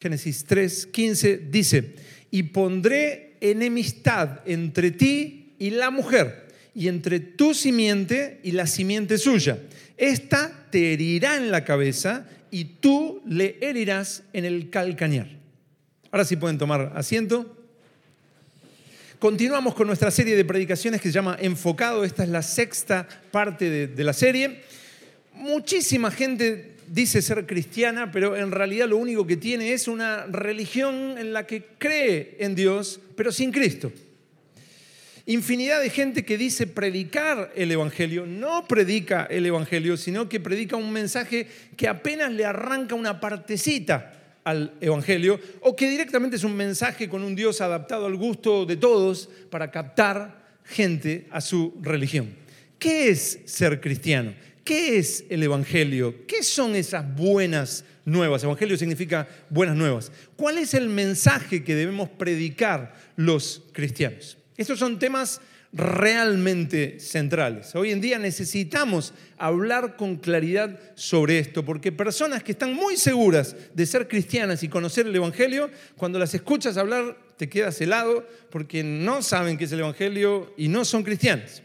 Génesis 3, 15 dice, y pondré enemistad entre ti y la mujer, y entre tu simiente y la simiente suya. Esta te herirá en la cabeza y tú le herirás en el calcañar. Ahora sí pueden tomar asiento. Continuamos con nuestra serie de predicaciones que se llama Enfocado. Esta es la sexta parte de, de la serie. Muchísima gente dice ser cristiana, pero en realidad lo único que tiene es una religión en la que cree en Dios, pero sin Cristo. Infinidad de gente que dice predicar el Evangelio, no predica el Evangelio, sino que predica un mensaje que apenas le arranca una partecita al Evangelio, o que directamente es un mensaje con un Dios adaptado al gusto de todos para captar gente a su religión. ¿Qué es ser cristiano? ¿Qué es el Evangelio? ¿Qué son esas buenas nuevas? Evangelio significa buenas nuevas. ¿Cuál es el mensaje que debemos predicar los cristianos? Estos son temas realmente centrales. Hoy en día necesitamos hablar con claridad sobre esto, porque personas que están muy seguras de ser cristianas y conocer el Evangelio, cuando las escuchas hablar te quedas helado porque no saben qué es el Evangelio y no son cristianas.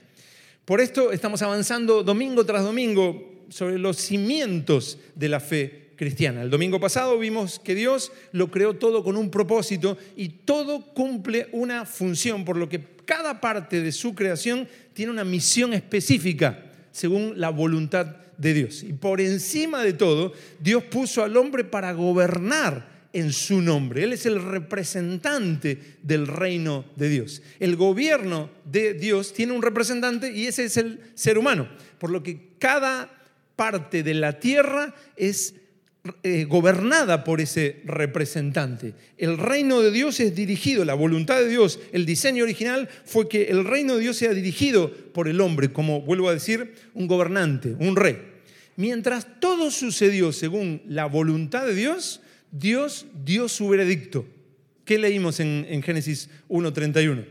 Por esto estamos avanzando domingo tras domingo sobre los cimientos de la fe cristiana. El domingo pasado vimos que Dios lo creó todo con un propósito y todo cumple una función, por lo que cada parte de su creación tiene una misión específica según la voluntad de Dios. Y por encima de todo, Dios puso al hombre para gobernar en su nombre. Él es el representante del reino de Dios. El gobierno de Dios tiene un representante y ese es el ser humano. Por lo que cada parte de la tierra es eh, gobernada por ese representante. El reino de Dios es dirigido, la voluntad de Dios, el diseño original fue que el reino de Dios sea dirigido por el hombre, como vuelvo a decir, un gobernante, un rey. Mientras todo sucedió según la voluntad de Dios, Dios dio su veredicto. ¿Qué leímos en, Génesis 1.31?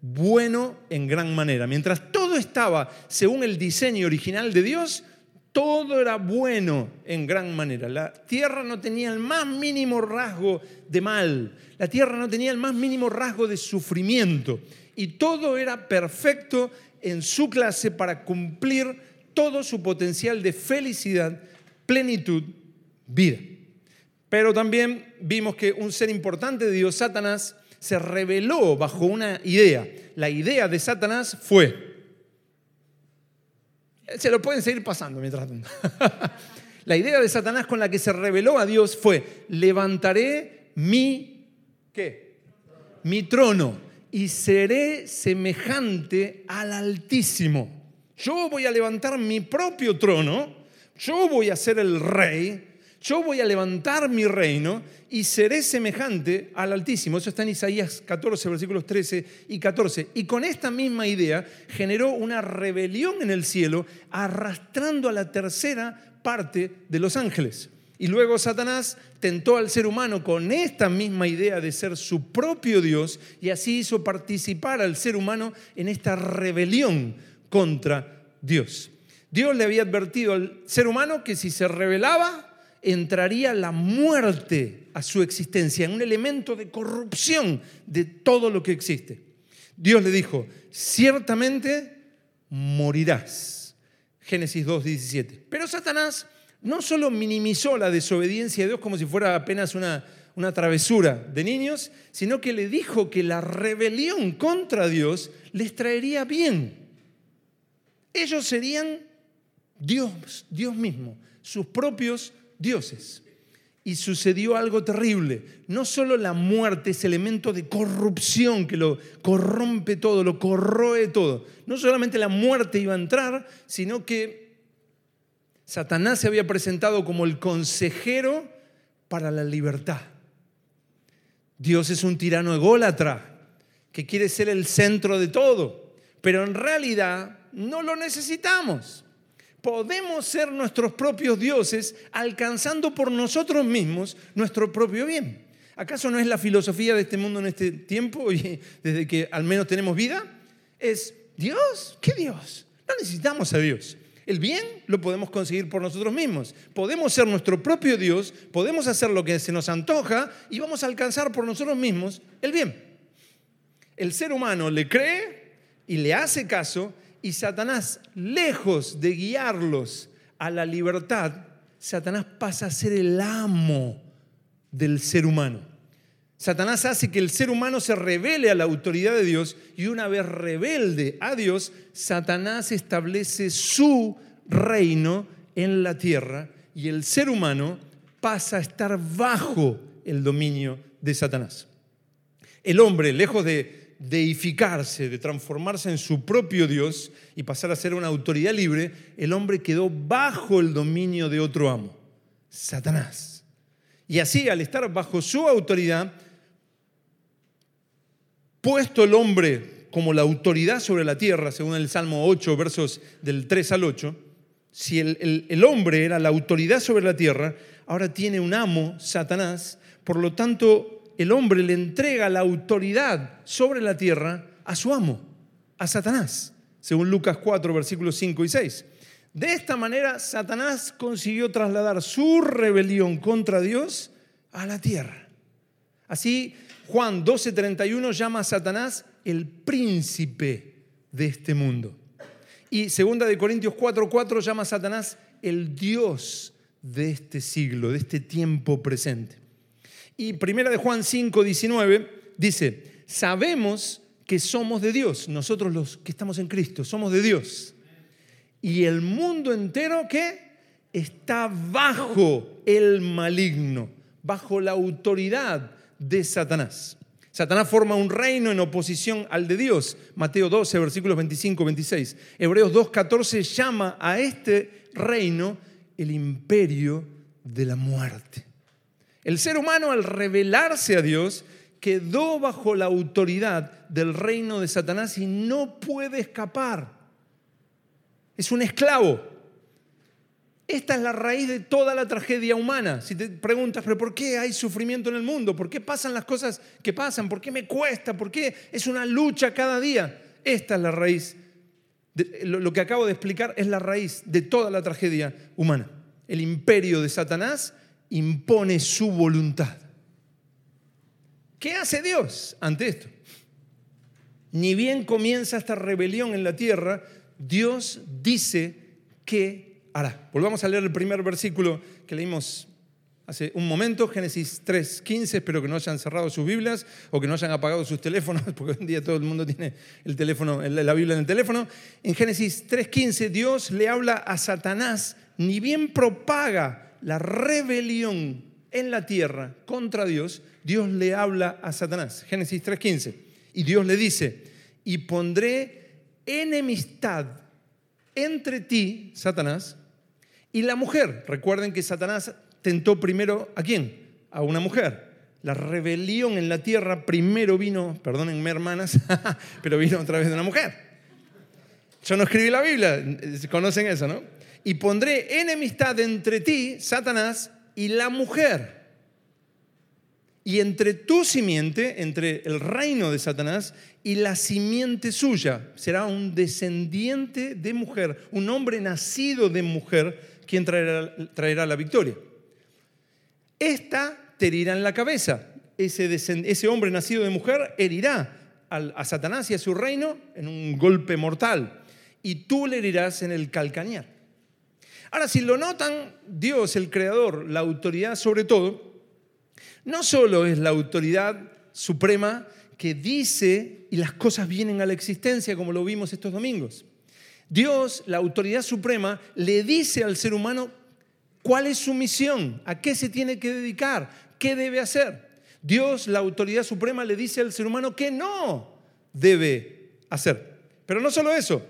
Bueno en gran manera. Mientras todo estaba según el diseño original de Dios, todo era bueno en gran manera. La tierra no tenía el más mínimo rasgo de mal. La tierra no tenía el más mínimo rasgo de sufrimiento. Y todo era perfecto en su clase para cumplir todo su potencial de felicidad, plenitud, vida. Pero también vimos que un ser importante de Dios, Satanás, se reveló bajo una idea. La idea de Satanás fue, se lo pueden seguir pasando mientras tanto. la idea de Satanás con la que se reveló a Dios fue, levantaré mi, ¿qué? Mi trono y seré semejante al Altísimo. Yo voy a levantar mi propio trono, yo voy a ser el rey yo voy a levantar mi reino y seré semejante al Altísimo. Eso está en Isaías 14, versículos 13 y 14. Y con esta misma idea generó una rebelión en el cielo, arrastrando a la tercera parte de los ángeles. Y luego Satanás tentó al ser humano con esta misma idea de ser su propio Dios y así hizo participar al ser humano en esta rebelión contra Dios. Dios le había advertido al ser humano que si se rebelaba, entraría la muerte a su existencia, en un elemento de corrupción de todo lo que existe. Dios le dijo, ciertamente morirás. Génesis 2.17. Pero Satanás no solo minimizó la desobediencia de Dios como si fuera apenas una, una travesura de niños, sino que le dijo que la rebelión contra Dios les traería bien. Ellos serían Dios, Dios mismo, sus propios dioses. Y sucedió algo terrible. No solo la muerte, ese elemento de corrupción que lo corrompe todo, lo corroe todo. No solamente la muerte iba a entrar, sino que Satanás se había presentado como el consejero para la libertad. Dios es un tirano ególatra que quiere ser el centro de todo, pero en realidad no lo necesitamos podemos ser nuestros propios dioses alcanzando por nosotros mismos nuestro propio bien. ¿Acaso no es la filosofía de este mundo en este tiempo y desde que al menos tenemos vida? Es Dios, ¿qué Dios? No necesitamos a Dios. El bien lo podemos conseguir por nosotros mismos. Podemos ser nuestro propio Dios, podemos hacer lo que se nos antoja y vamos a alcanzar por nosotros mismos el bien. El ser humano le cree y le hace caso y Satanás, lejos de guiarlos a la libertad, Satanás pasa a ser el amo del ser humano. Satanás hace que el ser humano se revele a la autoridad de Dios y una vez rebelde a Dios, Satanás establece su reino en la tierra y el ser humano pasa a estar bajo el dominio de Satanás. El hombre, lejos de deificarse, de transformarse en su propio Dios y pasar a ser una autoridad libre, el hombre quedó bajo el dominio de otro amo, Satanás. Y así, al estar bajo su autoridad, puesto el hombre como la autoridad sobre la tierra, según el Salmo 8, versos del 3 al 8, si el, el, hombre era la autoridad sobre la tierra, ahora tiene un amo, Satanás, por lo tanto el hombre le entrega la autoridad sobre la tierra a su amo, a Satanás, según Lucas 4, versículos 5 y 6. De esta manera, Satanás consiguió trasladar su rebelión contra Dios a la tierra. Así, Juan 12:31 llama a Satanás el príncipe de este mundo. Y segunda de Corintios 4:4 llama a Satanás el Dios de este siglo, de este tiempo presente. Y primera de Juan 5:19 dice, sabemos que somos de Dios, nosotros los que estamos en Cristo, somos de Dios. Y el mundo entero que está bajo el maligno, bajo la autoridad de Satanás. Satanás forma un reino en oposición al de Dios. Mateo 12, versículos 25, 26. Hebreos 2, 14 llama a este reino el imperio de la muerte. El ser humano al revelarse a Dios quedó bajo la autoridad del reino de Satanás y no puede escapar. Es un esclavo. Esta es la raíz de toda la tragedia humana. Si te preguntas, pero ¿por qué hay sufrimiento en el mundo? ¿Por qué pasan las cosas que pasan? ¿Por qué me cuesta? ¿Por qué es una lucha cada día? Esta es la raíz. lo que acabo de explicar es la raíz de toda la tragedia humana. El imperio de Satanás impone su voluntad. ¿Qué hace Dios ante esto? Ni bien comienza esta rebelión en la tierra, Dios dice que Ahora, volvamos a leer el primer versículo que leímos hace un momento, Génesis 3.15, espero que no hayan cerrado sus Biblias o que no hayan apagado sus teléfonos, porque hoy en día todo el mundo tiene el teléfono, la Biblia en el teléfono. En Génesis 3.15 Dios le habla a Satanás, ni bien propaga la rebelión en la tierra contra Dios, Dios le habla a Satanás. Génesis 3.15. Y Dios le dice, y pondré enemistad entre ti, Satanás, y la mujer, recuerden que Satanás tentó primero a quién? A una mujer. La rebelión en la tierra primero vino, perdónenme hermanas, pero vino otra vez de una mujer. Yo no escribí la Biblia, conocen eso, ¿no? Y pondré enemistad entre ti, Satanás, y la mujer. Y entre tu simiente, entre el reino de Satanás y la simiente suya, será un descendiente de mujer, un hombre nacido de mujer ¿quién traerá, la victoria? Esta te herirá en la cabeza. Ese, ese hombre nacido de mujer herirá a Satanás y a su reino en un golpe mortal. Y tú le herirás en el calcañar. Ahora, si lo notan, Dios, el Creador, la autoridad sobre todo, no solo es la autoridad suprema que dice y las cosas vienen a la existencia como lo vimos estos domingos. Dios, la autoridad suprema, le dice al ser humano cuál es su misión, a qué se tiene que dedicar, qué debe hacer. Dios, la autoridad suprema, le dice al ser humano que no debe hacer. Pero no solo eso.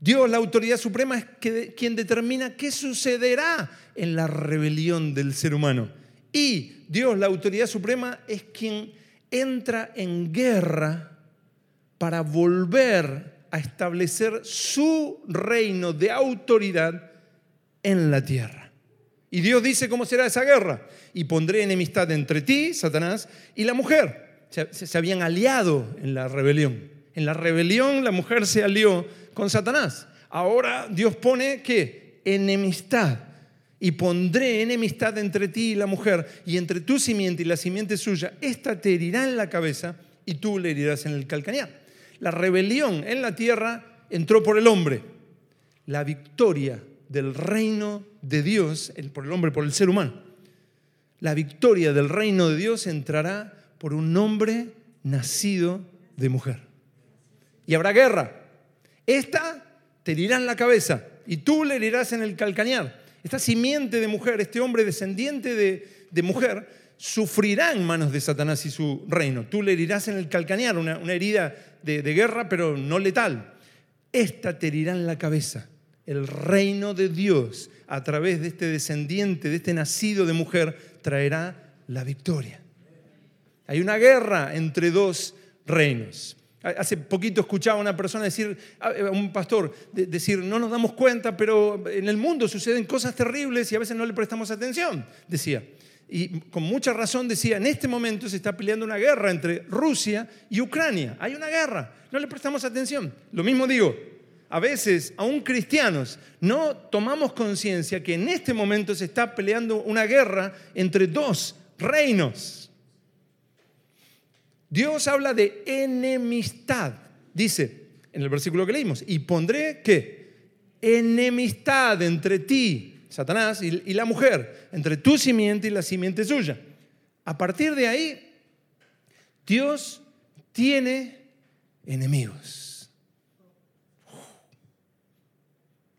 Dios, la autoridad suprema, es quien determina qué sucederá en la rebelión del ser humano. Y Dios, la autoridad suprema, es quien entra en guerra para volver a establecer su reino de autoridad en la tierra. Y Dios dice cómo será esa guerra. Y pondré enemistad entre ti, Satanás, y la mujer. Se, habían aliado en la rebelión. En la rebelión la mujer se alió con Satanás. Ahora Dios pone qué? Enemistad. Y pondré enemistad entre ti y la mujer, y entre tu simiente y la simiente suya. Esta te herirá en la cabeza y tú le herirás en el calcañar. La rebelión en la tierra entró por el hombre. La victoria del reino de Dios, por el hombre, por el ser humano. La victoria del reino de Dios entrará por un hombre nacido de mujer. Y habrá guerra. Esta te herirá en la cabeza y tú le herirás en el calcañar. Esta simiente de mujer, este hombre descendiente de, mujer, sufrirá en manos de Satanás y su reino. Tú le herirás en el calcañar, una, herida de, de guerra, pero no letal. Esta te herirá en la cabeza. El reino de Dios, a través de este descendiente, de este nacido de mujer, traerá la victoria. Hay una guerra entre dos reinos. Hace poquito escuchaba a una persona decir, a un pastor, decir, no nos damos cuenta, pero en el mundo suceden cosas terribles y a veces no le prestamos atención, decía. Y con mucha razón decía, en este momento se está peleando una guerra entre Rusia y Ucrania. Hay una guerra, no le prestamos atención. Lo mismo digo, a veces, aún cristianos, no tomamos conciencia que en este momento se está peleando una guerra entre dos reinos. Dios habla de enemistad, dice en el versículo que leímos, y pondré que enemistad entre ti, Satanás, y, la mujer, entre tu simiente y la simiente suya. A partir de ahí, Dios tiene enemigos.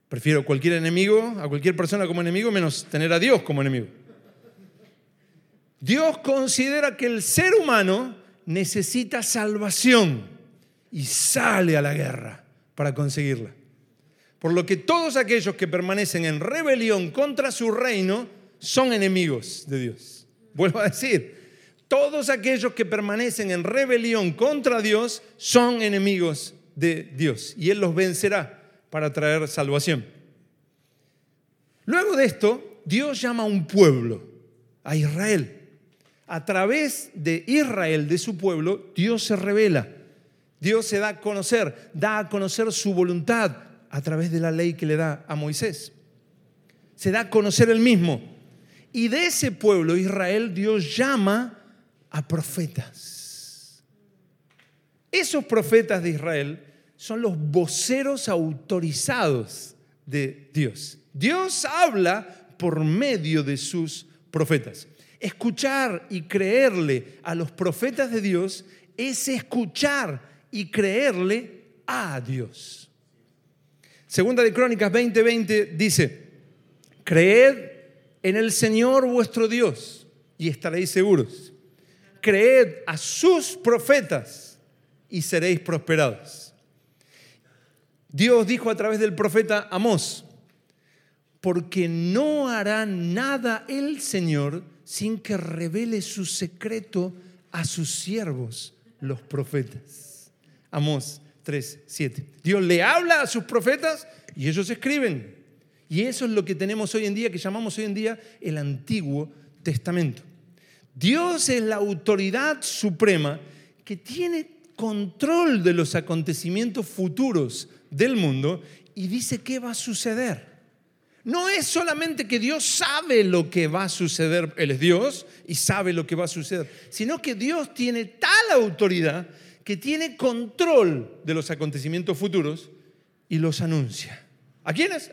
Prefiero cualquier enemigo, a cualquier persona como enemigo, menos tener a Dios como enemigo. Dios considera que el ser humano necesita salvación y sale a la guerra para conseguirla. Por lo que todos aquellos que permanecen en rebelión contra su reino son enemigos de Dios. Vuelvo a decir, todos aquellos que permanecen en rebelión contra Dios son enemigos de Dios y Él los vencerá para traer salvación. Luego de esto, Dios llama a un pueblo, a Israel a través de Israel, de su pueblo, Dios se revela. Dios se da a conocer, da a conocer su voluntad a través de la ley que le da a Moisés. Se da a conocer el mismo. Y de ese pueblo, Israel, Dios llama a profetas. Esos profetas de Israel son los voceros autorizados de Dios. Dios habla por medio de sus profetas. Escuchar y creerle a los profetas de Dios es escuchar y creerle a Dios. Segunda de Crónicas 20:20 dice, creed en el Señor vuestro Dios y estaréis seguros. Creed a sus profetas y seréis prosperados. Dios dijo a través del profeta Amós, porque no hará nada el Señor sin que revele su secreto a sus siervos, los profetas. Amós 3, 7. Dios le habla a sus profetas y ellos escriben. Y eso es lo que tenemos hoy en día, que llamamos hoy en día el Antiguo Testamento. Dios es la autoridad suprema que tiene control de los acontecimientos futuros del mundo y dice qué va a suceder. No es solamente que Dios sabe lo que va a suceder, Él es Dios y sabe lo que va a suceder, sino que Dios tiene tal autoridad que tiene control de los acontecimientos futuros y los anuncia. ¿A quiénes?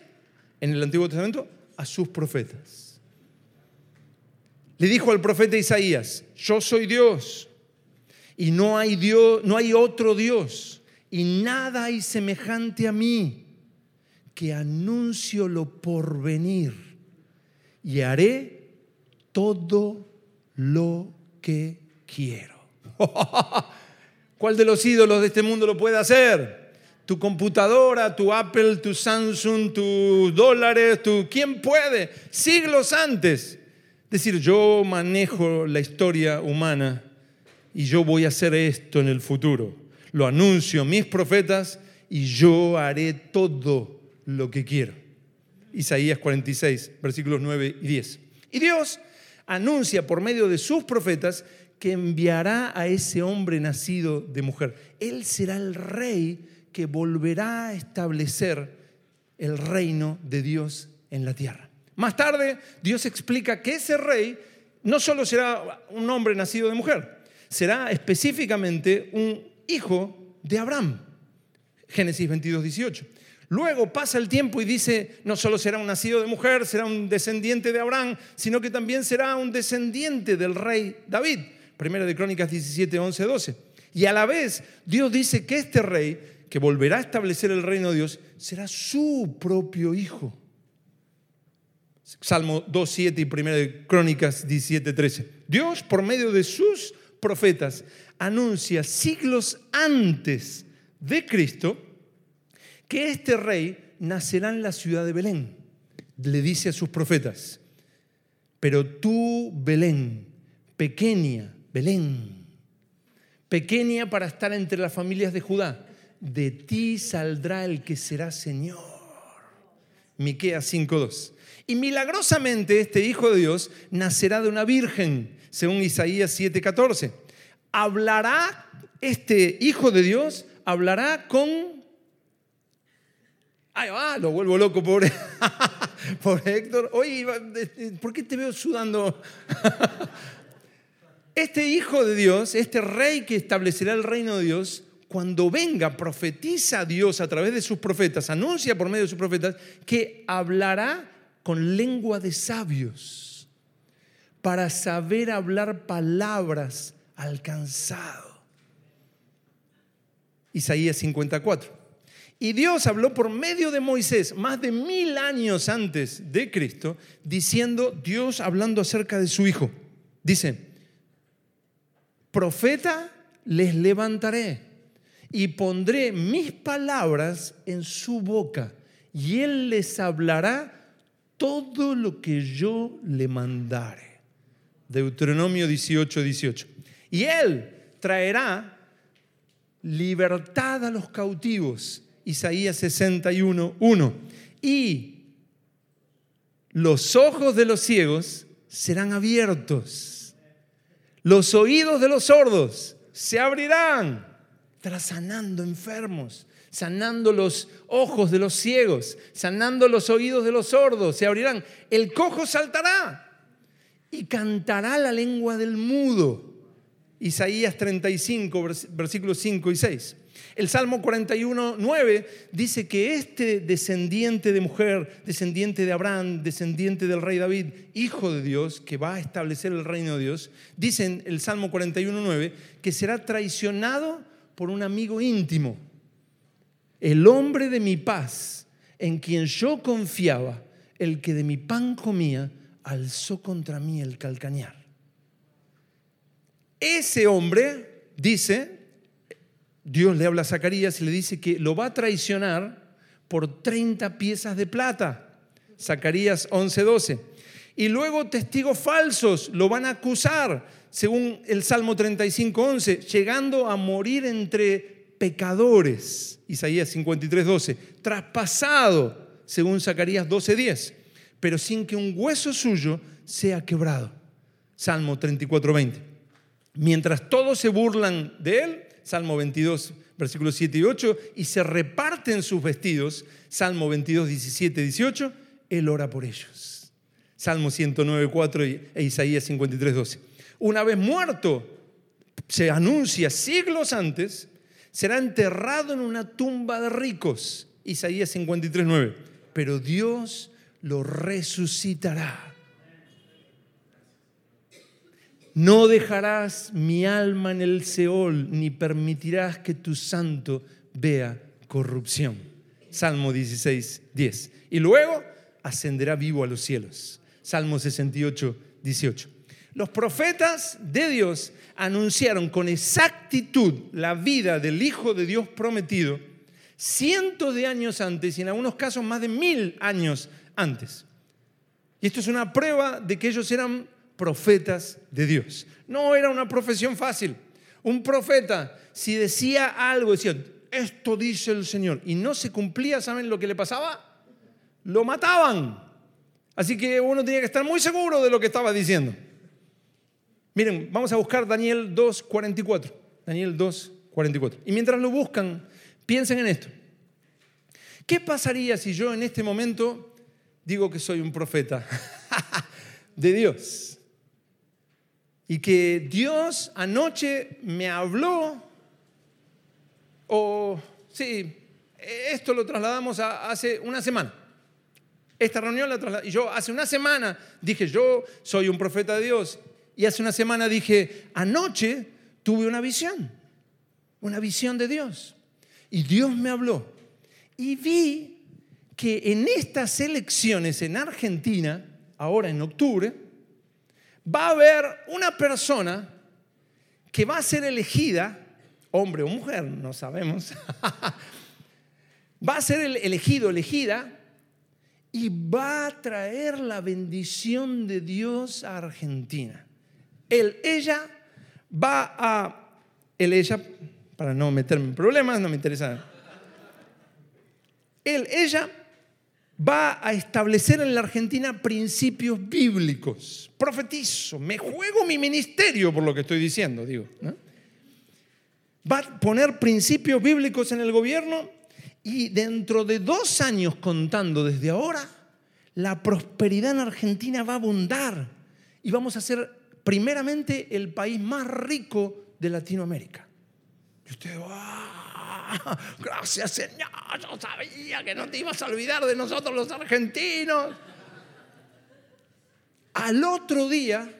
En el Antiguo Testamento, a sus profetas. Le dijo al profeta Isaías, yo soy Dios y no hay Dios, no hay otro Dios y nada hay semejante a mí que anuncio lo por venir y haré todo lo que quiero. ¿Cuál de los ídolos de este mundo lo puede hacer? Tu computadora, tu Apple, tu Samsung, tus dólares, tu... ¿Quién puede? Siglos antes. Decir, yo manejo la historia humana y yo voy a hacer esto en el futuro. Lo anuncio mis profetas y yo haré todo lo que quiero. Isaías 46, versículos 9 y 10. Y Dios anuncia por medio de sus profetas que enviará a ese hombre nacido de mujer. Él será el rey que volverá a establecer el reino de Dios en la tierra. Más tarde, Dios explica que ese rey no solo será un hombre nacido de mujer, será específicamente un hijo de Abraham. Génesis 22, 18. Luego pasa el tiempo y dice, no solo será un nacido de mujer, será un descendiente de Abraham, sino que también será un descendiente del rey David. Primera de Crónicas 17, 11, 12. Y a la vez Dios dice que este rey, que volverá a establecer el reino de Dios, será su propio hijo. Salmo 2, 7 y Primera de Crónicas 17, 13. Dios, por medio de sus profetas, anuncia siglos antes de Cristo que este rey nacerá en la ciudad de Belén. Le dice a sus profetas, pero tú, Belén, pequeña, Belén, pequeña para estar entre las familias de Judá, de ti saldrá el que será Señor. Miqueas 5:2. Y milagrosamente este hijo de Dios nacerá de una virgen, según Isaías 7:14. Hablará este hijo de Dios hablará con Va, lo vuelvo loco, pobre, pobre Héctor. Oye, ¿por qué te veo sudando? Este hijo de Dios, este rey que establecerá el reino de Dios, cuando venga, profetiza a Dios a través de sus profetas, anuncia por medio de sus profetas, que hablará con lengua de sabios para saber hablar palabras alcanzado. Isaías 54. Y Dios habló por medio de Moisés más de mil años antes de Cristo, diciendo, Dios hablando acerca de su Hijo. Dice, profeta les levantaré y pondré mis palabras en su boca y él les hablará todo lo que yo le mandare. Deuteronomio 18, 18. Y él traerá libertad a los cautivos Isaías 61, 1. Y los ojos de los ciegos serán abiertos. Los oídos de los sordos se abrirán, tras sanando enfermos, sanando los ojos de los ciegos, sanando los oídos de los sordos, se abrirán. El cojo saltará y cantará la lengua del mudo. Isaías 35, versículos 5 y 6. El Salmo 41, 9 dice que este descendiente de mujer, descendiente de Abraham, descendiente del rey David, hijo de Dios, que va a establecer el reino de Dios, dice en el Salmo 41, 9 que será traicionado por un amigo íntimo. El hombre de mi paz, en quien yo confiaba, el que de mi pan comía, alzó contra mí el calcañar. Ese hombre, dice, Dios le habla a Zacarías y le dice que lo va a traicionar por 30 piezas de plata. Zacarías 11:12. Y luego testigos falsos lo van a acusar, según el Salmo 35:11, llegando a morir entre pecadores. Isaías 53:12. Traspasado, según Zacarías 12:10, pero sin que un hueso suyo sea quebrado. Salmo 34:20. Mientras todos se burlan de él, Salmo 22, versículos 7 y 8, y se reparten sus vestidos, Salmo 22, 17, 18, Él ora por ellos. Salmo 109, 4 e Isaías 53, 12. Una vez muerto, se anuncia siglos antes, será enterrado en una tumba de ricos, Isaías 53, 9. Pero Dios lo resucitará no dejarás mi alma en el Seol, ni permitirás que tu santo vea corrupción. Salmo 16, 10. Y luego ascenderá vivo a los cielos. Salmo 68, 18. Los profetas de Dios anunciaron con exactitud la vida del Hijo de Dios prometido cientos de años antes y en algunos casos más de mil años antes. Y esto es una prueba de que ellos eran profetas de Dios. No era una profesión fácil. Un profeta, si decía algo, decía, esto dice el Señor, y no se cumplía, ¿saben lo que le pasaba? Lo mataban. Así que uno tenía que estar muy seguro de lo que estaba diciendo. Miren, vamos a buscar Daniel 2.44. Daniel 2.44. Y mientras lo buscan, piensen en esto. ¿Qué pasaría si yo en este momento digo que soy un profeta de Dios? Y que Dios anoche me habló, o sí, esto lo trasladamos a hace una semana. Esta reunión la trasladamos. Y yo hace una semana dije, yo soy un profeta de Dios. Y hace una semana dije, anoche tuve una visión, una visión de Dios. Y Dios me habló. Y vi que en estas elecciones en Argentina, ahora en octubre, va a haber una persona que va a ser elegida, hombre o mujer, no sabemos, va a ser elegido, elegida, y va a traer la bendición de Dios a Argentina. Él, ella va a, él, ella, para no meterme en problemas, no me interesa. Él, ella va a establecer en la Argentina principios bíblicos. Profetizo, me juego mi ministerio por lo que estoy diciendo, digo. Va a poner principios bíblicos en el gobierno y dentro de dos años contando desde ahora, la prosperidad en Argentina va a abundar y vamos a ser primeramente el país más rico de Latinoamérica. Y usted, ¡ah! gracias Señor, yo sabía que no te ibas a olvidar de nosotros los argentinos. Al otro día,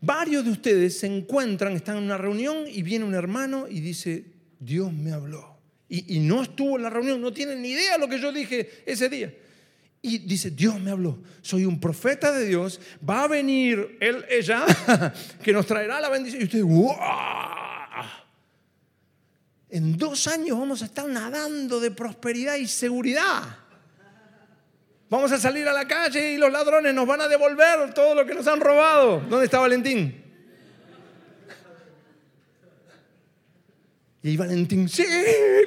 varios de ustedes se encuentran, están en una reunión y viene un hermano y dice, Dios me habló y, no estuvo en la reunión, no tiene ni idea de lo que yo dije ese día. Y dice, Dios me habló, soy un profeta de Dios, va a venir él, ella, que nos traerá la bendición. Y usted, ¡wow! En dos años vamos a estar nadando de prosperidad y seguridad. Vamos a salir a la calle y los ladrones nos van a devolver todo lo que nos han robado. ¿Dónde está Valentín? Y Valentín, sí,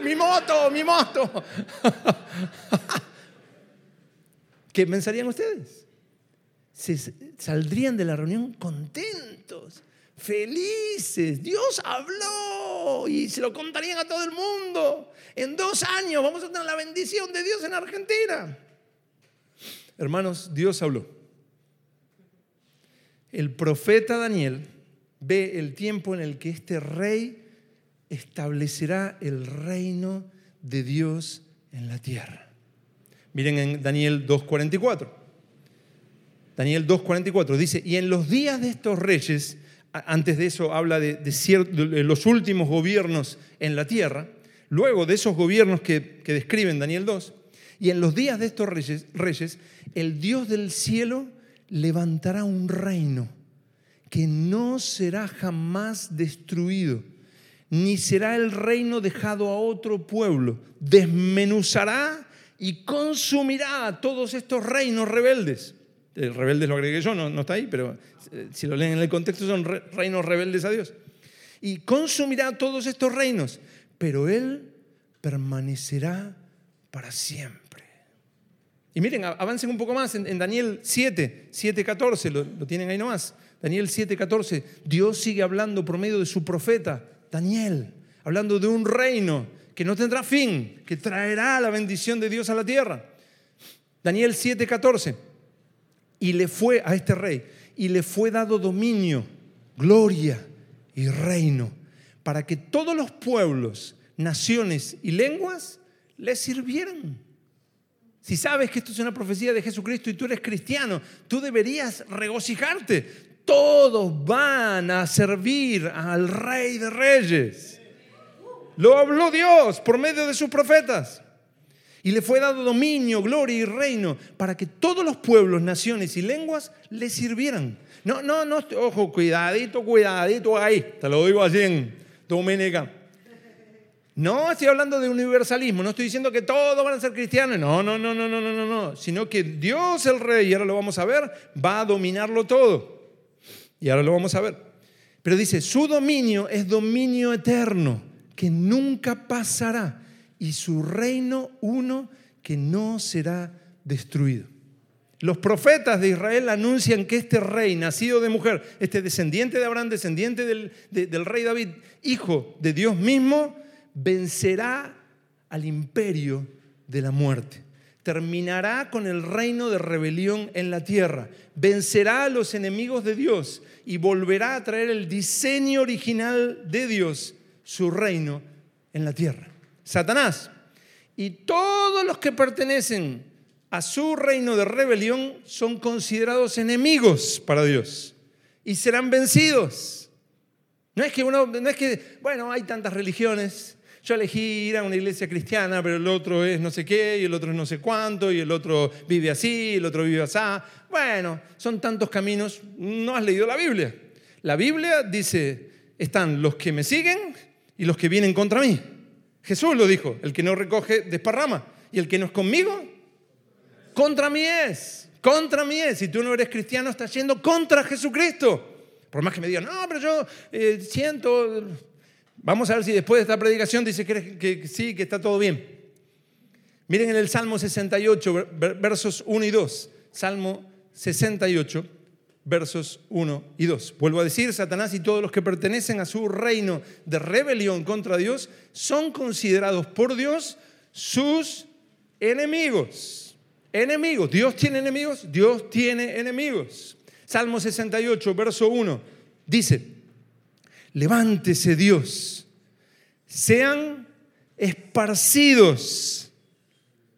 mi moto, mi moto. ¿Qué pensarían ustedes? Saldrían de la reunión contentos, felices. Dios habló y se lo contarían a todo el mundo. En dos años vamos a tener la bendición de Dios en Argentina. Hermanos, Dios habló. El profeta Daniel ve el tiempo en el que este rey establecerá el reino de Dios en la tierra. Miren en Daniel 2.44. Daniel 2.44 dice, y en los días de estos reyes, antes de eso habla de, los últimos gobiernos en la tierra, luego de esos gobiernos que, describen Daniel 2, y en los días de estos reyes, reyes, el Dios del cielo levantará un reino que no será jamás destruido ni será el reino dejado a otro pueblo. Desmenuzará y consumirá a todos estos reinos rebeldes. El rebeldes lo agregué yo, no, no está ahí, pero eh, si lo leen en el contexto son reinos rebeldes a Dios. Y consumirá todos estos reinos, pero Él permanecerá para siempre. Y miren, avancen un poco más en, Daniel 7, 7, 14, lo, lo tienen ahí nomás. Daniel 7, 14, Dios sigue hablando por medio de su profeta Daniel, hablando de un reino que no tendrá fin, que traerá la bendición de Dios a la tierra. Daniel 7:14. Y le fue a este rey, y le fue dado dominio, gloria y reino, para que todos los pueblos, naciones y lenguas le sirvieran. Si sabes que esto es una profecía de Jesucristo y tú eres cristiano, tú deberías regocijarte todos van a servir al Rey de Reyes. Lo habló Dios por medio de sus profetas. Y le fue dado dominio, gloria y reino para que todos los pueblos, naciones y lenguas le sirvieran. No, no, no, ojo, cuidadito, cuidadito ahí. Te lo digo así en No estoy hablando de universalismo, no estoy diciendo que todos van a ser cristianos. No, no, no, no, no, no, no, no. Sino que Dios el Rey, y ahora lo vamos a ver, va a dominarlo todo. Y ahora lo vamos a ver. Pero dice, su dominio es dominio eterno, que nunca pasará y su reino uno que no será destruido. Los profetas de Israel anuncian que este rey, nacido de mujer, este descendiente de Abraham, descendiente del, del rey David, hijo de Dios mismo, vencerá al imperio de la muerte. Terminará con el reino de rebelión en la tierra. Vencerá a los enemigos de Dios y volverá a traer el diseño original de Dios, su reino en la tierra. Satanás y todos los que pertenecen a su reino de rebelión son considerados enemigos para Dios y serán vencidos. No es que uno, no es que, bueno, hay tantas religiones. Yo elegí ir a una iglesia cristiana, pero el otro es no sé qué, y el otro es no sé cuánto, y el otro vive así, y el otro vive así. Bueno, son tantos caminos. No has leído la Biblia. La Biblia dice, están los que me siguen y los que vienen contra mí. Jesús lo dijo, el que no recoge desparrama, y el que no es conmigo, contra mí es, contra mí es. Si tú no eres cristiano, estás yendo contra Jesucristo. Por más que me digan, no, pero yo eh, siento, vamos a ver si después de esta predicación dice que, que sí, que está todo bien. Miren en el Salmo 68, versos 1 y 2. Salmo 68, versos 1 y 2. Vuelvo a decir, Satanás y todos los que pertenecen a su reino de rebelión contra Dios son considerados por Dios sus enemigos enemigos. ¿Dios tiene enemigos? Dios tiene enemigos. Salmo 68, verso 1, dice, levántese Dios, sean esparcidos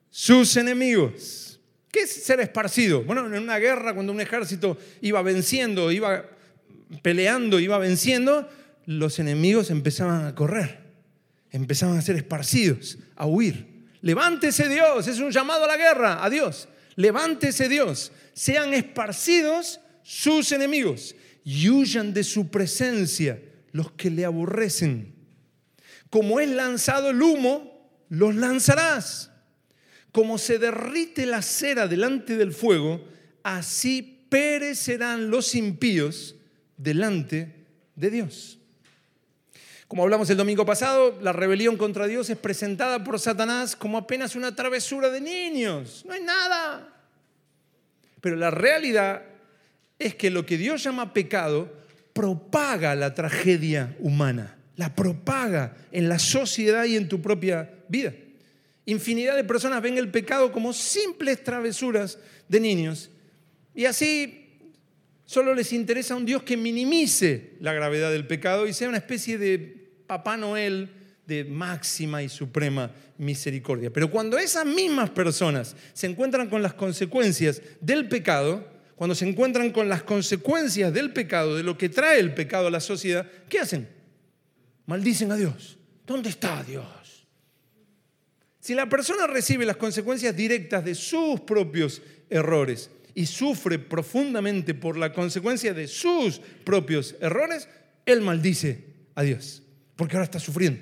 sus enemigos. ¿Qué es ser esparcido? Bueno, en una guerra, cuando un ejército iba venciendo, iba peleando, iba venciendo, los enemigos empezaban a correr, empezaban a ser esparcidos, a huir. Levántese Dios, es un llamado a la guerra, a Dios. Levántese Dios, sean esparcidos sus enemigos y huyan de su presencia los que le aborrecen. Como es lanzado el humo, los lanzarás. Como se derrite la cera delante del fuego, así perecerán los impíos delante de Dios. Como hablamos el domingo pasado, la rebelión contra Dios es presentada por Satanás como apenas una travesura de niños. No hay nada. Pero la realidad es que lo que Dios llama pecado propaga la tragedia humana, la propaga en la sociedad y en tu propia vida. Infinidad de personas ven el pecado como simples travesuras de niños y así solo les interesa un Dios que minimice la gravedad del pecado y sea una especie de Papá Noel de máxima y suprema misericordia. Pero cuando esas mismas personas se encuentran con las consecuencias del pecado, cuando se encuentran con las consecuencias del pecado, de lo que trae el pecado a la sociedad, ¿qué hacen? Maldicen a Dios. ¿Dónde está Dios? Si la persona recibe las consecuencias directas de sus propios errores y sufre profundamente por la consecuencia de sus propios errores, él maldice a Dios porque ahora estás sufriendo.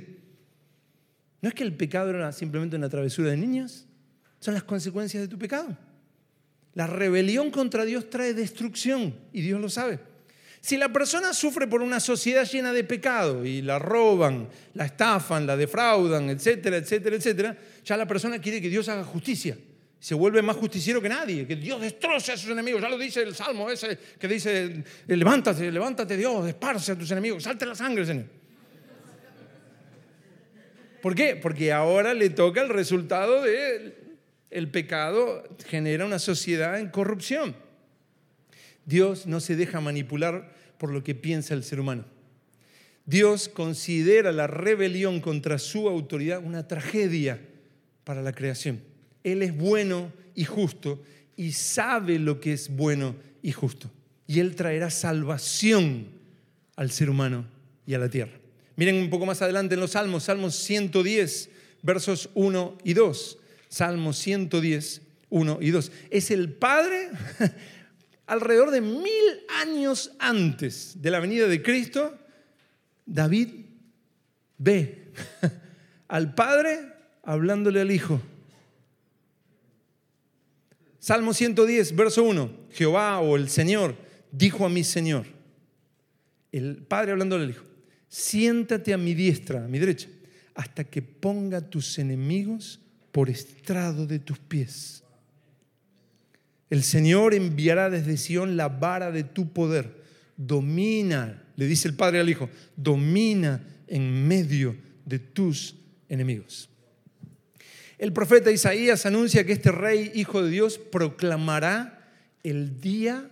¿No es que el pecado era simplemente una travesura de niños? Son las consecuencias de tu pecado. La rebelión contra Dios trae destrucción y Dios lo sabe. Si la persona sufre por una sociedad llena de pecado y la roban, la estafan, la defraudan, etcétera, etcétera, etcétera, ya la persona quiere que Dios haga justicia. Se vuelve más justiciero que nadie, que Dios destroce a sus enemigos. Ya lo dice el salmo ese que dice, levántate, levántate Dios, esparce a tus enemigos, salte la sangre, Señor. ¿Por qué? Porque ahora le toca el resultado de el pecado genera una sociedad en corrupción. Dios no se deja manipular por lo que piensa el ser humano. Dios considera la rebelión contra su autoridad una tragedia para la creación. Él es bueno y justo y sabe lo que es bueno y justo. Y Él traerá salvación al ser humano y a la tierra. Miren un poco más adelante en los Salmos, Salmos 110, versos 1 y 2. Salmos 110, 1 y 2. Es el Padre alrededor de mil años antes de la venida de Cristo. David ve al Padre hablándole al Hijo. Salmo 110, verso 1. Jehová o el Señor dijo a mi Señor. El Padre hablándole al Hijo siéntate a mi diestra, a mi derecha, hasta que ponga tus enemigos por estrado de tus pies. El Señor enviará desde Sión la vara de tu poder. Domina, le dice el Padre al Hijo, domina en medio de tus enemigos. El profeta Isaías anuncia que este rey, hijo de Dios, proclamará el día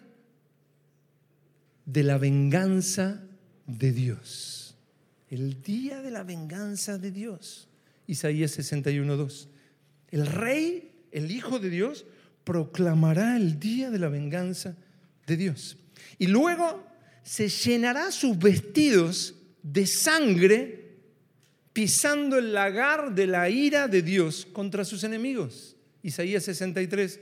de la venganza de Dios. El día de la venganza de Dios. Isaías 61.2. El rey, el hijo de Dios, proclamará el día de la venganza de Dios. Y luego se llenará sus vestidos de sangre pisando el lagar de la ira de Dios contra sus enemigos. Isaías 63,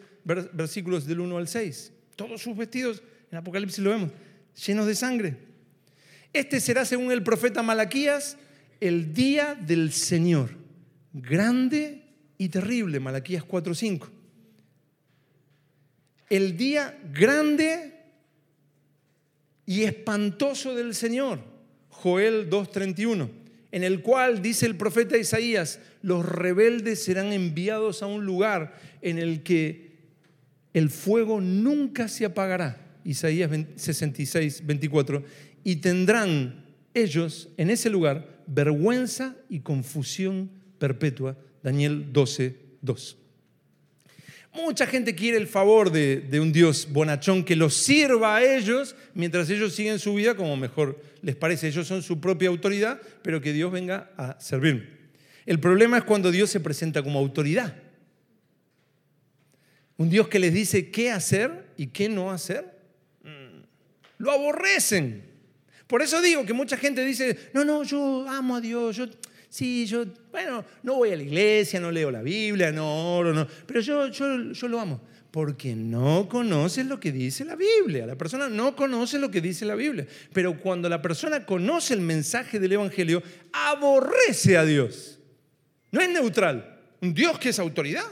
versículos del 1 al 6. Todos sus vestidos, en Apocalipsis lo vemos, llenos de sangre. Este será, según el profeta Malaquías, el día del Señor, grande y terrible, Malaquías 4:5. El día grande y espantoso del Señor, Joel 2:31 en el cual dice el profeta Isaías, los rebeldes serán enviados a un lugar en el que el fuego nunca se apagará. Isaías 66, 24. Y tendrán ellos en ese lugar vergüenza y confusión perpetua. Daniel 12, 2. Mucha gente quiere el favor de, un Dios bonachón que los sirva a ellos mientras ellos siguen su vida como mejor les parece. Ellos son su propia autoridad, pero que Dios venga a servirme. El problema es cuando Dios se presenta como autoridad. Un Dios que les dice qué hacer y qué no hacer. Mm, lo aborrecen. Por eso digo que mucha gente dice, no, no, yo amo a Dios, yo sí, yo, bueno, no voy a la iglesia, no leo la Biblia, no oro, no, pero yo, yo, yo lo amo. Porque no conoce lo que dice la Biblia. La persona no conoce lo que dice la Biblia. Pero cuando la persona conoce el mensaje del Evangelio, aborrece a Dios. No es neutral. Un Dios que es autoridad.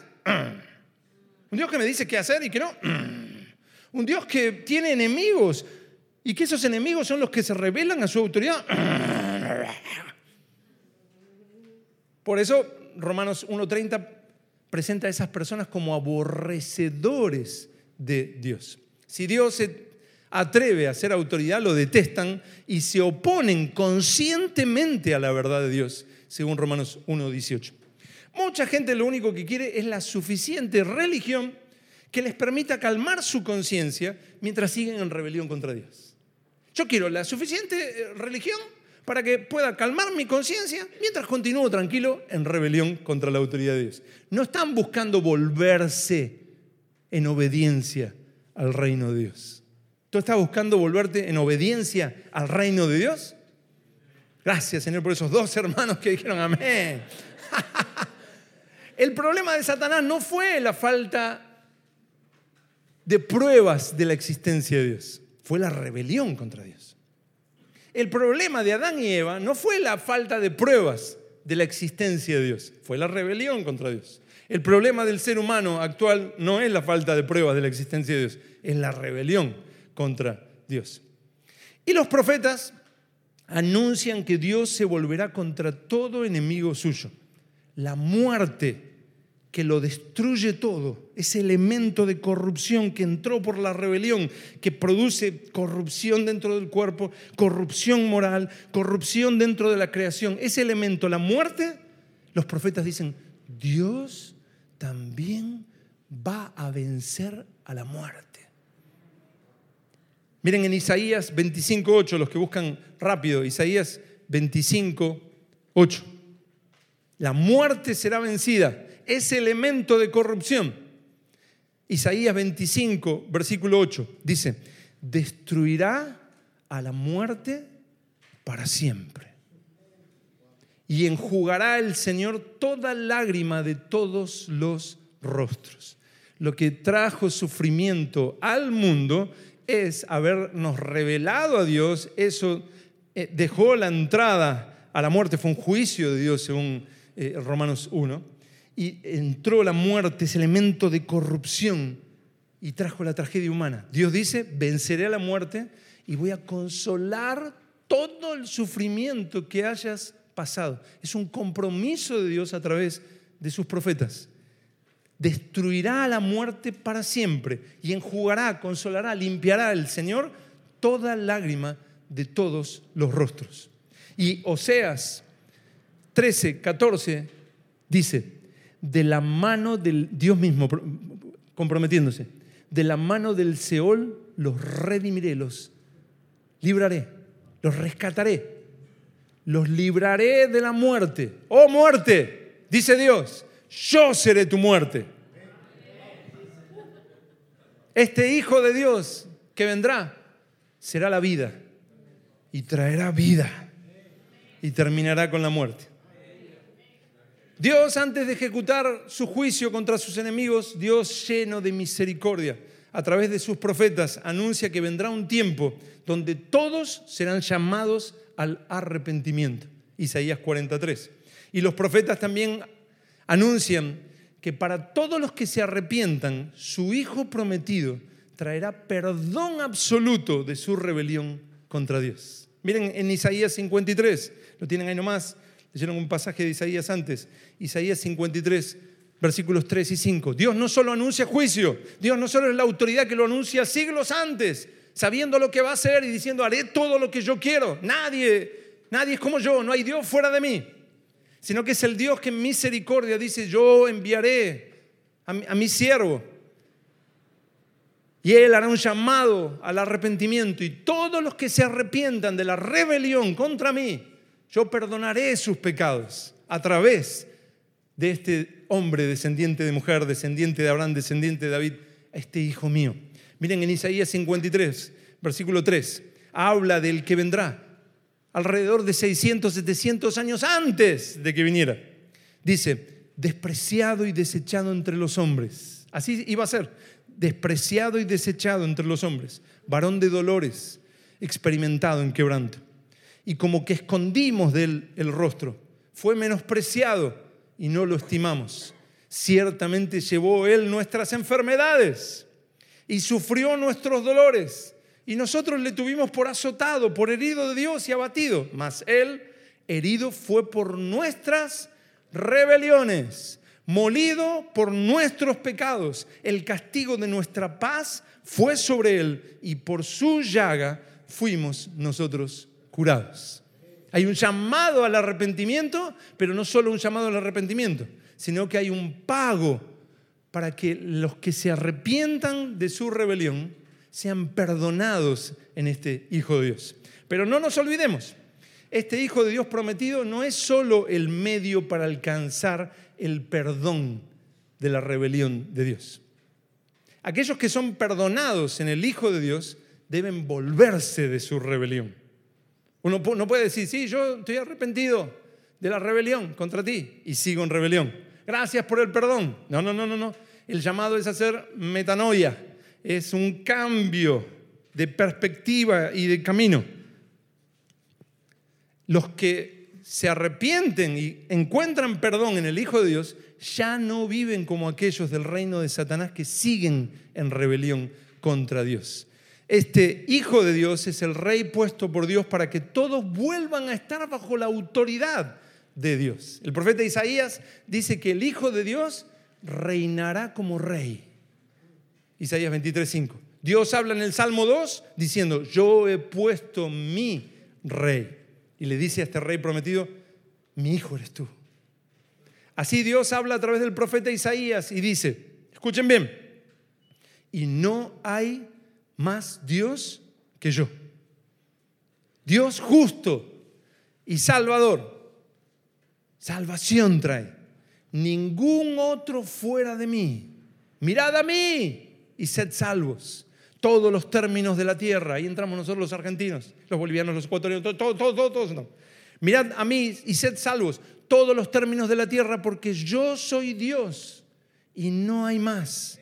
Un Dios que me dice qué hacer y qué no. Un Dios que tiene enemigos y que esos enemigos son los que se rebelan a su autoridad. Por eso Romanos 1.30 presenta a esas personas como aborrecedores de Dios. Si Dios se atreve a ser autoridad, lo detestan y se oponen conscientemente a la verdad de Dios, según Romanos 1.18. Mucha gente lo único que quiere es la suficiente religión que les permita calmar su conciencia mientras siguen en rebelión contra Dios. Yo quiero la suficiente eh, religión para que pueda calmar mi conciencia mientras continúo tranquilo en rebelión contra la autoridad de Dios. No están buscando volverse en obediencia al reino de Dios. ¿Tú estás buscando volverte en obediencia al reino de Dios? Gracias, Señor, por esos dos hermanos que dijeron amén. El problema de Satanás no fue la falta de pruebas de la existencia de Dios, fue la rebelión contra Dios. El problema de Adán y Eva no fue la falta de pruebas de la existencia de Dios, fue la rebelión contra Dios. El problema del ser humano actual no es la falta de pruebas de la existencia de Dios, es la rebelión contra Dios. Y los profetas anuncian que Dios se volverá contra todo enemigo suyo. La muerte que lo destruye todo, ese elemento de corrupción que entró por la rebelión, que produce corrupción dentro del cuerpo, corrupción moral, corrupción dentro de la creación, ese elemento, la muerte, los profetas dicen, Dios también va a vencer a la muerte. Miren en Isaías 25.8, los que buscan rápido, Isaías 25.8. La muerte será vencida ese elemento de corrupción. Isaías 25, versículo 8, dice, destruirá a la muerte para siempre. Y enjugará el Señor toda lágrima de todos los rostros. Lo que trajo sufrimiento al mundo es habernos revelado a Dios. Eso eh, dejó la entrada a la muerte, fue un juicio de Dios según eh, Romanos 1 y entró la muerte, ese elemento de corrupción, y trajo la tragedia humana. Dios dice, venceré a la muerte y voy a consolar todo el sufrimiento que hayas pasado. Es un compromiso de Dios a través de sus profetas. Destruirá a la muerte para siempre y enjugará, consolará, limpiará el Señor toda lágrima de todos los rostros. Y Oseas 13, 14 dice, de la mano del Dios mismo, comprometiéndose, de la mano del Seol los redimiré, los libraré, los rescataré, los libraré de la muerte. Oh muerte, dice Dios, yo seré tu muerte. Este Hijo de Dios que vendrá será la vida y traerá vida y terminará con la muerte. Dios, antes de ejecutar su juicio contra sus enemigos, Dios lleno de misericordia, a través de sus profetas, anuncia que vendrá un tiempo donde todos serán llamados al arrepentimiento. Isaías 43. Y los profetas también anuncian que para todos los que se arrepientan, su Hijo prometido traerá perdón absoluto de su rebelión contra Dios. Miren en Isaías 53, lo tienen ahí nomás, leyeron un pasaje de Isaías antes, Isaías 53, versículos 3 y 5. Dios no solo anuncia juicio, Dios no solo es la autoridad que lo anuncia siglos antes, sabiendo lo que va a hacer y diciendo, haré todo lo que yo quiero. Nadie, nadie es como yo, no hay Dios fuera de mí, sino que es el Dios que en misericordia dice, yo enviaré a mi, a mi siervo y Él hará un llamado al arrepentimiento y todos los que se arrepientan de la rebelión contra mí, yo perdonaré sus pecados a través de este hombre descendiente de mujer, descendiente de Abraham, descendiente de David, este hijo mío. Miren en Isaías 53, versículo 3, habla del que vendrá alrededor de 600, 700 años antes de que viniera. Dice, despreciado y desechado entre los hombres. Así iba a ser despreciado y desechado entre los hombres, varón de dolores, experimentado en quebranto. Y como que escondimos de él el rostro, fue menospreciado y no lo estimamos. Ciertamente llevó él nuestras enfermedades y sufrió nuestros dolores. Y nosotros le tuvimos por azotado, por herido de Dios y abatido. Mas él herido fue por nuestras rebeliones molido por nuestros pecados. El castigo de nuestra paz fue sobre él y por su llaga fuimos nosotros curados. Hay un llamado al arrepentimiento, pero no solo un llamado al arrepentimiento, sino que hay un pago para que los que se arrepientan de su rebelión sean perdonados en este Hijo de Dios. Pero no nos olvidemos, este Hijo de Dios prometido no es solo el medio para alcanzar el perdón de la rebelión de Dios. Aquellos que son perdonados en el Hijo de Dios deben volverse de su rebelión. Uno no puede decir, sí, yo estoy arrepentido de la rebelión contra ti y sigo en rebelión. Gracias por el perdón. No, no, no, no, no. El llamado es hacer metanoia. Es un cambio de perspectiva y de camino. Los que se arrepienten y encuentran perdón en el Hijo de Dios, ya no viven como aquellos del reino de Satanás que siguen en rebelión contra Dios. Este Hijo de Dios es el rey puesto por Dios para que todos vuelvan a estar bajo la autoridad de Dios. El profeta Isaías dice que el Hijo de Dios reinará como rey. Isaías 23:5. Dios habla en el Salmo 2 diciendo, yo he puesto mi rey y le dice a este rey prometido, mi hijo eres tú. Así Dios habla a través del profeta Isaías y dice, escuchen bien, y no hay más Dios que yo. Dios justo y salvador. Salvación trae. Ningún otro fuera de mí. Mirad a mí y sed salvos todos los términos de la tierra. Ahí entramos nosotros los argentinos, los bolivianos, los ecuatorianos, todos, todos, todos. Todo, Mirad a mí y sed salvos todos los términos de la tierra, porque yo soy Dios y no hay más.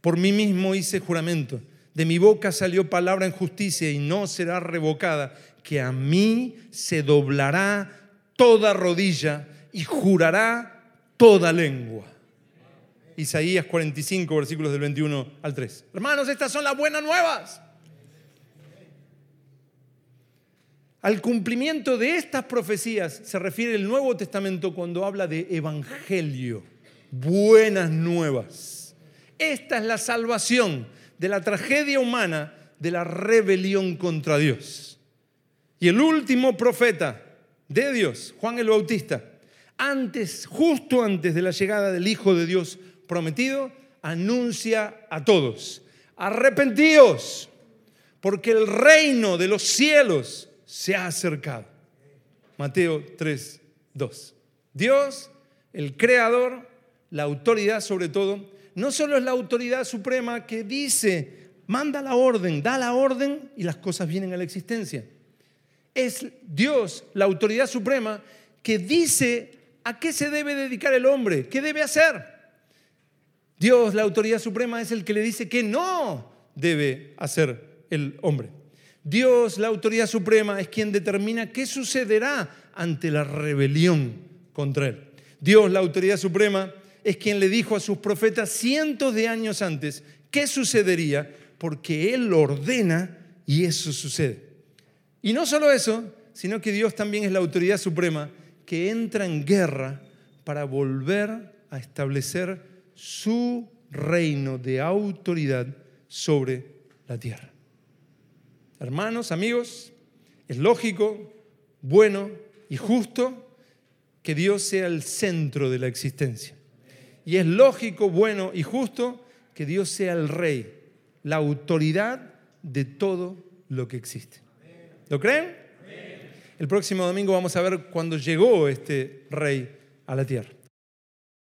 Por mí mismo hice juramento. De mi boca salió palabra en justicia y no será revocada, que a mí se doblará toda rodilla y jurará toda lengua. Isaías 45, versículos del 21 al 3. Hermanos, estas son las buenas nuevas. Al cumplimiento de estas profecías se refiere el Nuevo Testamento cuando habla de evangelio, buenas nuevas. Esta es la salvación de la tragedia humana de la rebelión contra Dios. Y el último profeta de Dios, Juan el Bautista, antes, justo antes de la llegada del Hijo de Dios prometido, anuncia a todos, arrepentíos, porque el reino de los cielos se ha acercado. Mateo 3, 2. Dios, el creador, la autoridad sobre todo, no solo es la autoridad suprema que dice, manda la orden, da la orden y las cosas vienen a la existencia. Es Dios, la autoridad suprema, que dice a qué se debe dedicar el hombre, qué debe hacer. Dios, la autoridad suprema, es el que le dice que no debe hacer el hombre. Dios, la autoridad suprema, es quien determina qué sucederá ante la rebelión contra él. Dios, la autoridad suprema, es quien le dijo a sus profetas cientos de años antes qué sucedería, porque Él lo ordena y eso sucede. Y no solo eso, sino que Dios también es la autoridad suprema que entra en guerra para volver a establecer su reino de autoridad sobre la tierra. Hermanos, amigos, es lógico, bueno y justo que Dios sea el centro de la existencia. Y es lógico, bueno y justo que Dios sea el rey, la autoridad de todo lo que existe. ¿Lo creen? El próximo domingo vamos a ver cuándo llegó este rey a la tierra.